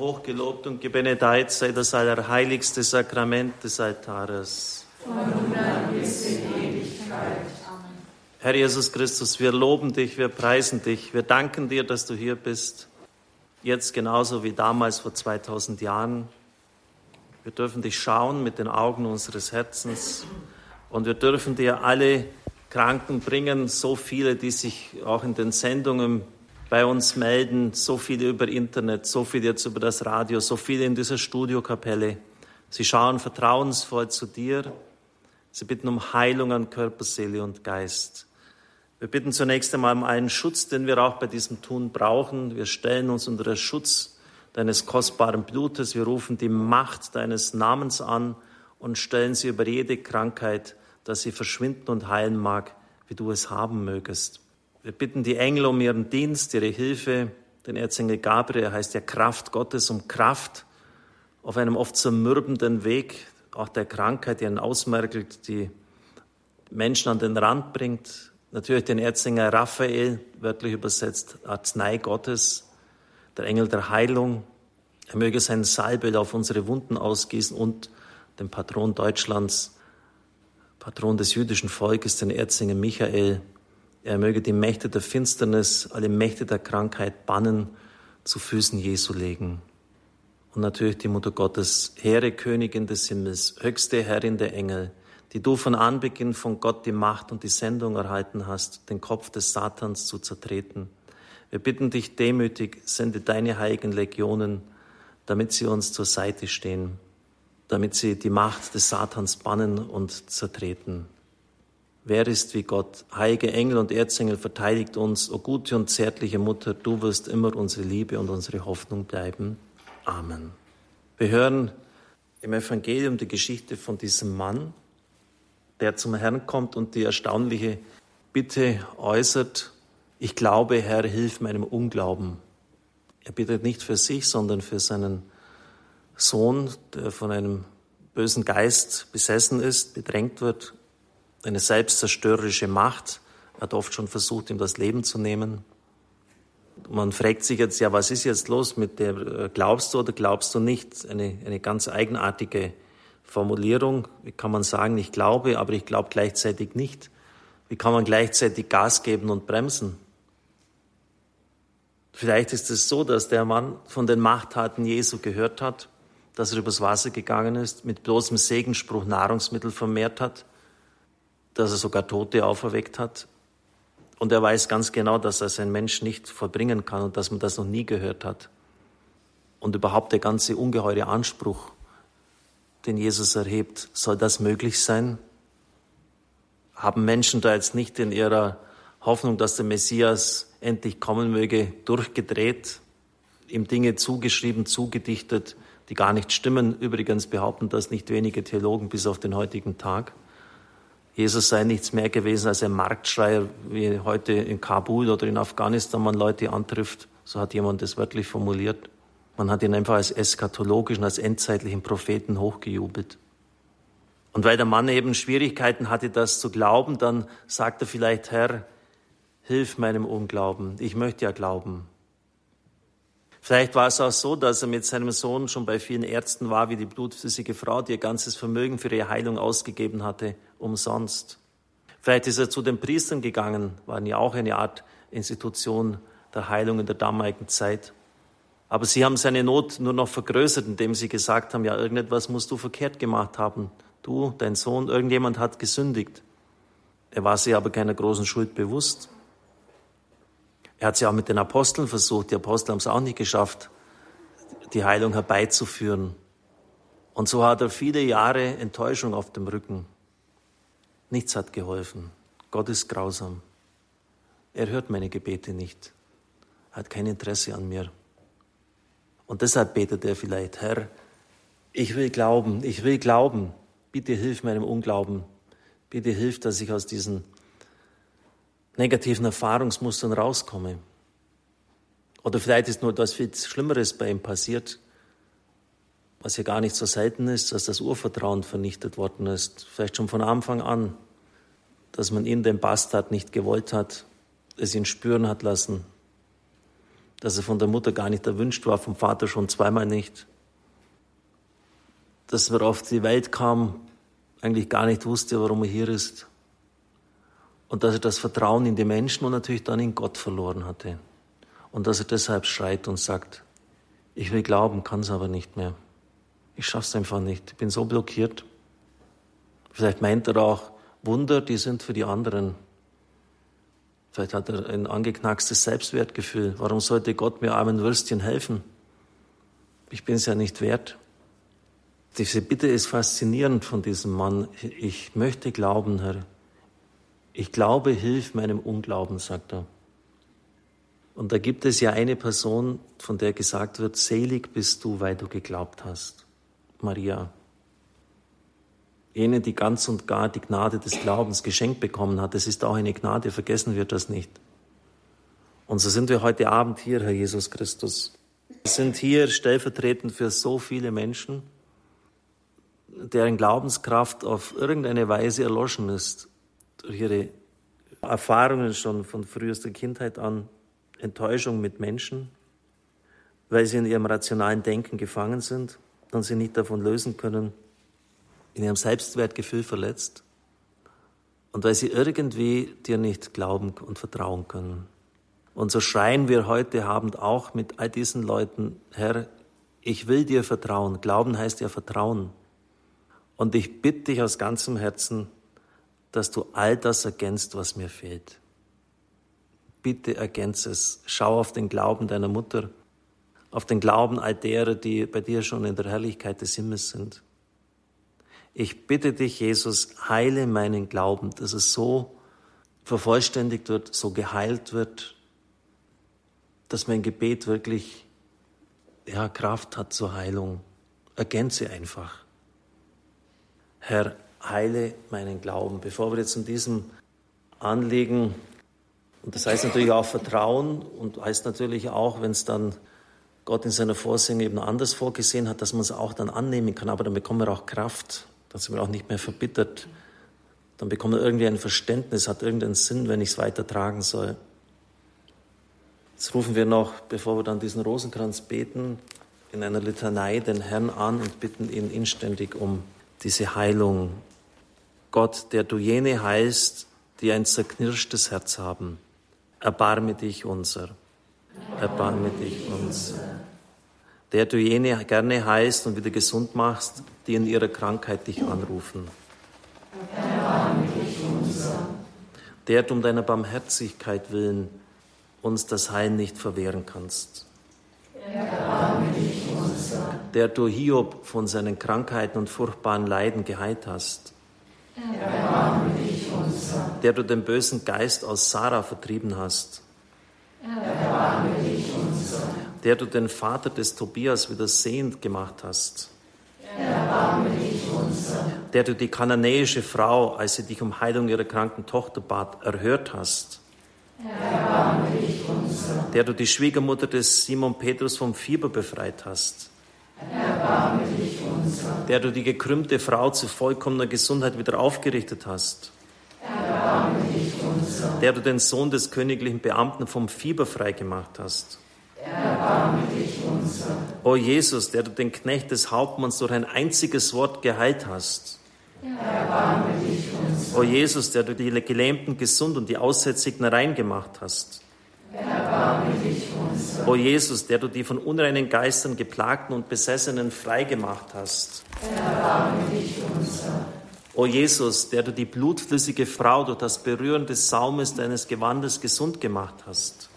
Hochgelobt und gebenedeit sei das allerheiligste Sakrament des Altares. Von nun an bis in Ewigkeit. Amen. Herr Jesus Christus, wir loben dich, wir preisen dich, wir danken dir, dass du hier bist. Jetzt genauso wie damals vor 2000 Jahren. Wir dürfen dich schauen mit den Augen unseres Herzens und wir dürfen dir alle Kranken bringen, so viele, die sich auch in den Sendungen bei uns melden, so viele über Internet, so viele jetzt über das Radio, so viele in dieser Studiokapelle. Sie schauen vertrauensvoll zu dir. Sie bitten um Heilung an Körper, Seele und Geist. Wir bitten zunächst einmal um einen Schutz, den wir auch bei diesem Tun brauchen. Wir stellen uns unter den Schutz deines kostbaren Blutes. Wir rufen die Macht deines Namens an und stellen sie über jede Krankheit, dass sie verschwinden und heilen mag, wie du es haben mögest. Wir bitten die Engel um ihren Dienst, ihre Hilfe. Den Erzengel Gabriel heißt ja Kraft Gottes um Kraft auf einem oft zermürbenden Weg, auch der Krankheit, die einen ausmerkelt, die Menschen an den Rand bringt. Natürlich den Erzengel Raphael, wörtlich übersetzt Arznei Gottes, der Engel der Heilung. Er möge sein Salböl auf unsere Wunden ausgießen und den Patron Deutschlands, Patron des jüdischen Volkes, den Erzengel Michael, er möge die Mächte der Finsternis, alle Mächte der Krankheit bannen, zu Füßen Jesu legen. Und natürlich die Mutter Gottes, Heere Königin des Himmels, höchste Herrin der Engel, die du von Anbeginn von Gott die Macht und die Sendung erhalten hast, den Kopf des Satans zu zertreten. Wir bitten dich demütig, sende deine heiligen Legionen, damit sie uns zur Seite stehen, damit sie die Macht des Satans bannen und zertreten. Wer ist wie Gott? Heilige Engel und Erzengel verteidigt uns. O gute und zärtliche Mutter, du wirst immer unsere Liebe und unsere Hoffnung bleiben. Amen. Wir hören im Evangelium die Geschichte von diesem Mann, der zum Herrn kommt und die erstaunliche Bitte äußert, ich glaube, Herr, hilf meinem Unglauben. Er bittet nicht für sich, sondern für seinen Sohn, der von einem bösen Geist besessen ist, bedrängt wird eine selbstzerstörerische Macht. Er hat oft schon versucht, ihm das Leben zu nehmen. Man fragt sich jetzt, ja, was ist jetzt los mit der, äh, glaubst du oder glaubst du nicht? Eine, eine ganz eigenartige Formulierung. Wie kann man sagen, ich glaube, aber ich glaube gleichzeitig nicht? Wie kann man gleichzeitig Gas geben und bremsen? Vielleicht ist es so, dass der Mann von den Machttaten Jesu gehört hat, dass er übers Wasser gegangen ist, mit bloßem Segenspruch Nahrungsmittel vermehrt hat, dass er sogar Tote auferweckt hat. Und er weiß ganz genau, dass das ein Mensch nicht vollbringen kann und dass man das noch nie gehört hat. Und überhaupt der ganze ungeheure Anspruch, den Jesus erhebt, soll das möglich sein? Haben Menschen da jetzt nicht in ihrer Hoffnung, dass der Messias endlich kommen möge, durchgedreht, ihm Dinge zugeschrieben, zugedichtet, die gar nicht stimmen? Übrigens behaupten das nicht wenige Theologen bis auf den heutigen Tag. Jesus sei nichts mehr gewesen als ein Marktschreier, wie heute in Kabul oder in Afghanistan man Leute antrifft. So hat jemand das wörtlich formuliert. Man hat ihn einfach als eschatologischen, als endzeitlichen Propheten hochgejubelt. Und weil der Mann eben Schwierigkeiten hatte, das zu glauben, dann sagt er vielleicht, Herr, hilf meinem Unglauben. Ich möchte ja glauben. Vielleicht war es auch so, dass er mit seinem Sohn schon bei vielen Ärzten war, wie die blutflüssige Frau, die ihr ganzes Vermögen für ihre Heilung ausgegeben hatte, umsonst. Vielleicht ist er zu den Priestern gegangen, waren ja auch eine Art Institution der Heilung in der damaligen Zeit. Aber sie haben seine Not nur noch vergrößert, indem sie gesagt haben, ja, irgendetwas musst du verkehrt gemacht haben. Du, dein Sohn, irgendjemand hat gesündigt. Er war sich aber keiner großen Schuld bewusst. Er hat es ja auch mit den Aposteln versucht. Die Apostel haben es auch nicht geschafft, die Heilung herbeizuführen. Und so hat er viele Jahre Enttäuschung auf dem Rücken. Nichts hat geholfen. Gott ist grausam. Er hört meine Gebete nicht. Er hat kein Interesse an mir. Und deshalb betet er vielleicht, Herr, ich will glauben, ich will glauben. Bitte hilf meinem Unglauben. Bitte hilf, dass ich aus diesen negativen Erfahrungsmustern rauskomme. Oder vielleicht ist nur etwas viel Schlimmeres bei ihm passiert, was ja gar nicht so selten ist, dass das Urvertrauen vernichtet worden ist. Vielleicht schon von Anfang an, dass man ihn, den Bastard, nicht gewollt hat, es ihn spüren hat lassen. dass er von der Mutter gar nicht erwünscht war, vom Vater schon zweimal nicht, dass er auf die Welt kam, eigentlich gar nicht wusste, warum er hier ist und dass er das Vertrauen in die Menschen und natürlich dann in Gott verloren hatte und dass er deshalb schreit und sagt, ich will glauben, kann es aber nicht mehr. Ich schaff's einfach nicht. Ich bin so blockiert. Vielleicht meint er auch, Wunder, die sind für die anderen. Vielleicht hat er ein angeknackstes Selbstwertgefühl. Warum sollte Gott mir armen Würstchen helfen? Ich bin es ja nicht wert. Diese Bitte ist faszinierend von diesem Mann. Ich möchte glauben, Herr. Ich glaube, hilf meinem Unglauben, sagt er. Und da gibt es ja eine Person, von der gesagt wird, selig bist du, weil du geglaubt hast. Maria. Jene, die ganz und gar die Gnade des Glaubens geschenkt bekommen hat. Es ist auch eine Gnade, vergessen wir das nicht. Und so sind wir heute Abend hier, Herr Jesus Christus. Wir sind hier stellvertretend für so viele Menschen, deren Glaubenskraft auf irgendeine Weise erloschen ist, durch ihre Erfahrungen schon von frühester Kindheit an, Enttäuschung mit Menschen, weil sie in ihrem rationalen Denken gefangen sind und sie nicht davon lösen können, in ihrem Selbstwertgefühl verletzt und weil sie irgendwie dir nicht glauben und vertrauen können. Und so schreien wir heute Abend auch mit all diesen Leuten, Herr, ich will dir vertrauen. Glauben heißt ja Vertrauen. Und ich bitte dich aus ganzem Herzen, dass du all das ergänzt, was mir fehlt. Bitte ergänze es. Schau auf den Glauben deiner Mutter, auf den Glauben all derer, die bei dir schon in der Herrlichkeit des Himmels sind. Ich bitte dich, Jesus, heile meinen Glauben, dass es so vervollständigt wird, so geheilt wird, dass mein Gebet wirklich ja, Kraft hat zur Heilung. Ergänze einfach. Herr, heile meinen Glauben. Bevor wir jetzt in diesem Anliegen, und das heißt natürlich auch Vertrauen und heißt natürlich auch, wenn es dann Gott in seiner Vorsehung eben anders vorgesehen hat, dass man es auch dann annehmen kann, aber dann bekommen wir auch Kraft, dann sind wir auch nicht mehr verbittert, dann bekommen wir irgendwie ein Verständnis, hat irgendeinen Sinn, wenn ich es weitertragen soll. Jetzt rufen wir noch, bevor wir dann diesen Rosenkranz beten, in einer Litanei den Herrn an und bitten ihn inständig um diese Heilung. Gott, der du jene heilst, die ein zerknirschtes Herz haben, erbarme dich unser. Erbarme dich unser. Der du jene gerne heilst und wieder gesund machst, die in ihrer Krankheit dich anrufen. Erbarme dich unser. Der du um deiner Barmherzigkeit willen uns das Heil nicht verwehren kannst. Erbarme dich unser. Der du Hiob von seinen Krankheiten und furchtbaren Leiden geheilt hast. Erbarme dich unser. Der du den bösen Geist aus Sarah vertrieben hast. Erbarme dich unser. Der du den Vater des Tobias wieder sehend gemacht hast. Erbarme dich unser. Der du die kananäische Frau, als sie dich um Heilung ihrer kranken Tochter bat, erhört hast. Erbarme dich unser. Der du die Schwiegermutter des Simon Petrus vom Fieber befreit hast. Erbarme dich unser. Der du die gekrümmte Frau zu vollkommener Gesundheit wieder aufgerichtet hast. Der du den Sohn des königlichen Beamten vom Fieber freigemacht hast. Erbarme dich unser. O Jesus, der du den Knecht des Hauptmanns durch ein einziges Wort geheilt hast. Erbarme dich unser. O Jesus, der du die Gelähmten gesund und die Aussätzigen rein gemacht hast. Erbarme dich unser. O Jesus, der du die von unreinen Geistern geplagten und Besessenen freigemacht hast. Erbarme dich unser. O Jesus, der du die blutflüssige Frau durch das Berühren des Saumes deines Gewandes gesund gemacht hast.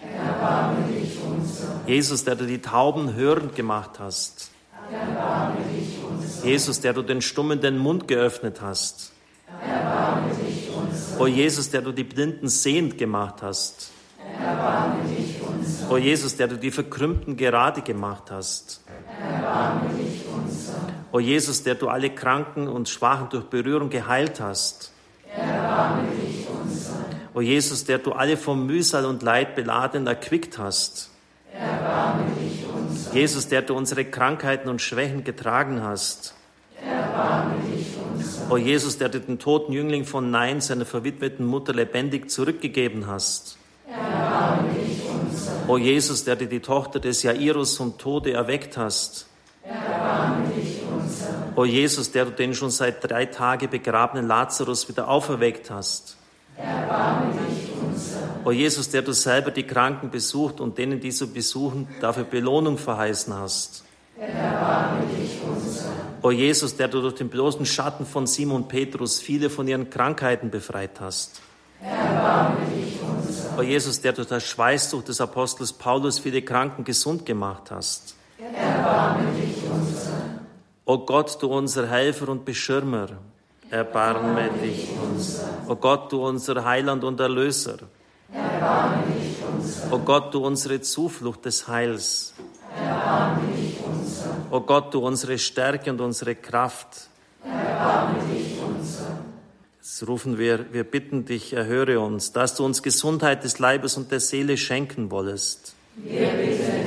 Erbarme dich unser. Jesus, der du die Tauben hörend gemacht hast. Erbarme dich unser. Jesus, der du den Stummen den Mund geöffnet hast. Erbarme dich unser. O Jesus, der du die Blinden sehend gemacht hast. Erbarme dich unser. O Jesus, der du die Verkrümmten gerade gemacht hast. Erbarme dich. O Jesus, der du alle Kranken und Schwachen durch Berührung geheilt hast. Erbarme dich unser. O Jesus, der du alle vom Mühsal und Leid beladen erquickt hast. Erbarme dich unser. Jesus, der du unsere Krankheiten und Schwächen getragen hast. Erbarme dich unser. O Jesus, der du den toten Jüngling von Nein seiner verwitweten Mutter lebendig zurückgegeben hast. Erbarme dich unser. O Jesus, der du die Tochter des Jairus vom Tode erweckt hast. Erbarme dich. O Jesus, der du den schon seit drei Tagen begrabenen Lazarus wieder auferweckt hast. Erbarme dich unser. O Jesus, der du selber die Kranken besucht und denen, die so besuchen, dafür Belohnung verheißen hast. Erbarme dich unser. O Jesus, der du durch den bloßen Schatten von Simon Petrus viele von ihren Krankheiten befreit hast. Erbarme dich unser. O Jesus, der durch das Schweißtuch des Apostels Paulus viele Kranken gesund gemacht hast. Erbarme dich. O Gott, du unser Helfer und Beschirmer, erbarme dich unser. O Gott, du unser Heiland und Erlöser, Erbarme dich unser. O Gott, du unsere Zuflucht des Heils, Erbarme dich unser. O Gott, du unsere Stärke und unsere Kraft. Erbarme dich unser. Jetzt rufen wir, wir bitten dich, erhöre uns, dass du uns Gesundheit des Leibes und der Seele schenken wollest. Wir bitten.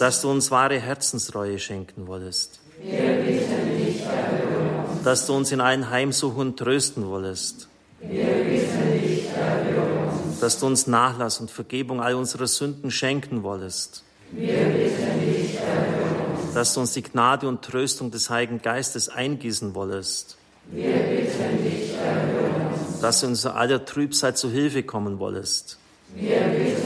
Dass du uns wahre Herzensreue schenken wollest. Wir bitten dich, erhöre uns. Dass du uns in allen Heimsuchen und trösten wollest. Wir bitten dich, erhöre uns. Dass du uns Nachlass und Vergebung all unserer Sünden schenken wollest. Wir bitten dich, erhöre uns. Dass du uns die Gnade und Tröstung des Heiligen Geistes eingießen wollest. Wir bitten dich, erhöre uns. Dass du uns aller Trübsal zu Hilfe kommen wollest. Wir bitten.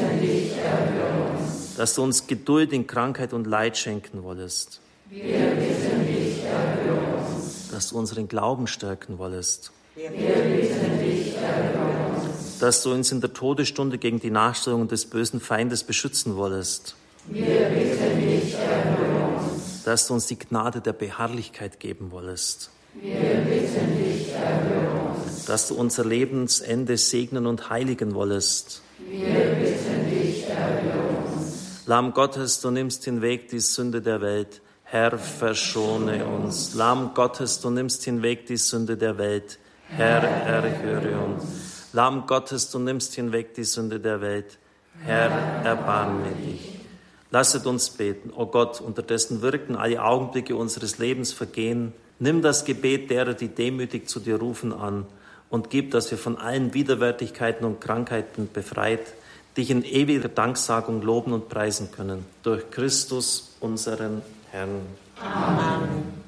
Dass du uns Geduld in Krankheit und Leid schenken wollest. Wir bitten dich, erhöre uns. Dass du unseren Glauben stärken wollest. Wir bitten dich, erhöre uns. Dass du uns in der Todesstunde gegen die Nachstellungen des bösen Feindes beschützen wollest. Wir bitten dich, erhöre uns. Dass du uns die Gnade der Beharrlichkeit geben wollest. Wir bitten dich, erhöre uns. Dass du unser Lebensende segnen und heiligen wollest. Wir bitten. Lamm Gottes, du nimmst hinweg die Sünde der Welt. Herr, verschone uns. Lamm Gottes, du nimmst hinweg die Sünde der Welt. Herr, erhöre uns. Lamm Gottes, du nimmst hinweg die Sünde der Welt. Herr, erbarme dich. Lasset uns beten, o Gott, unter dessen Wirken alle Augenblicke unseres Lebens vergehen. Nimm das Gebet derer, die demütig zu dir rufen, an und gib, dass wir von allen Widerwärtigkeiten und Krankheiten befreit, dich in ewiger Danksagung loben und preisen können. Durch Christus, unseren Herrn. Amen.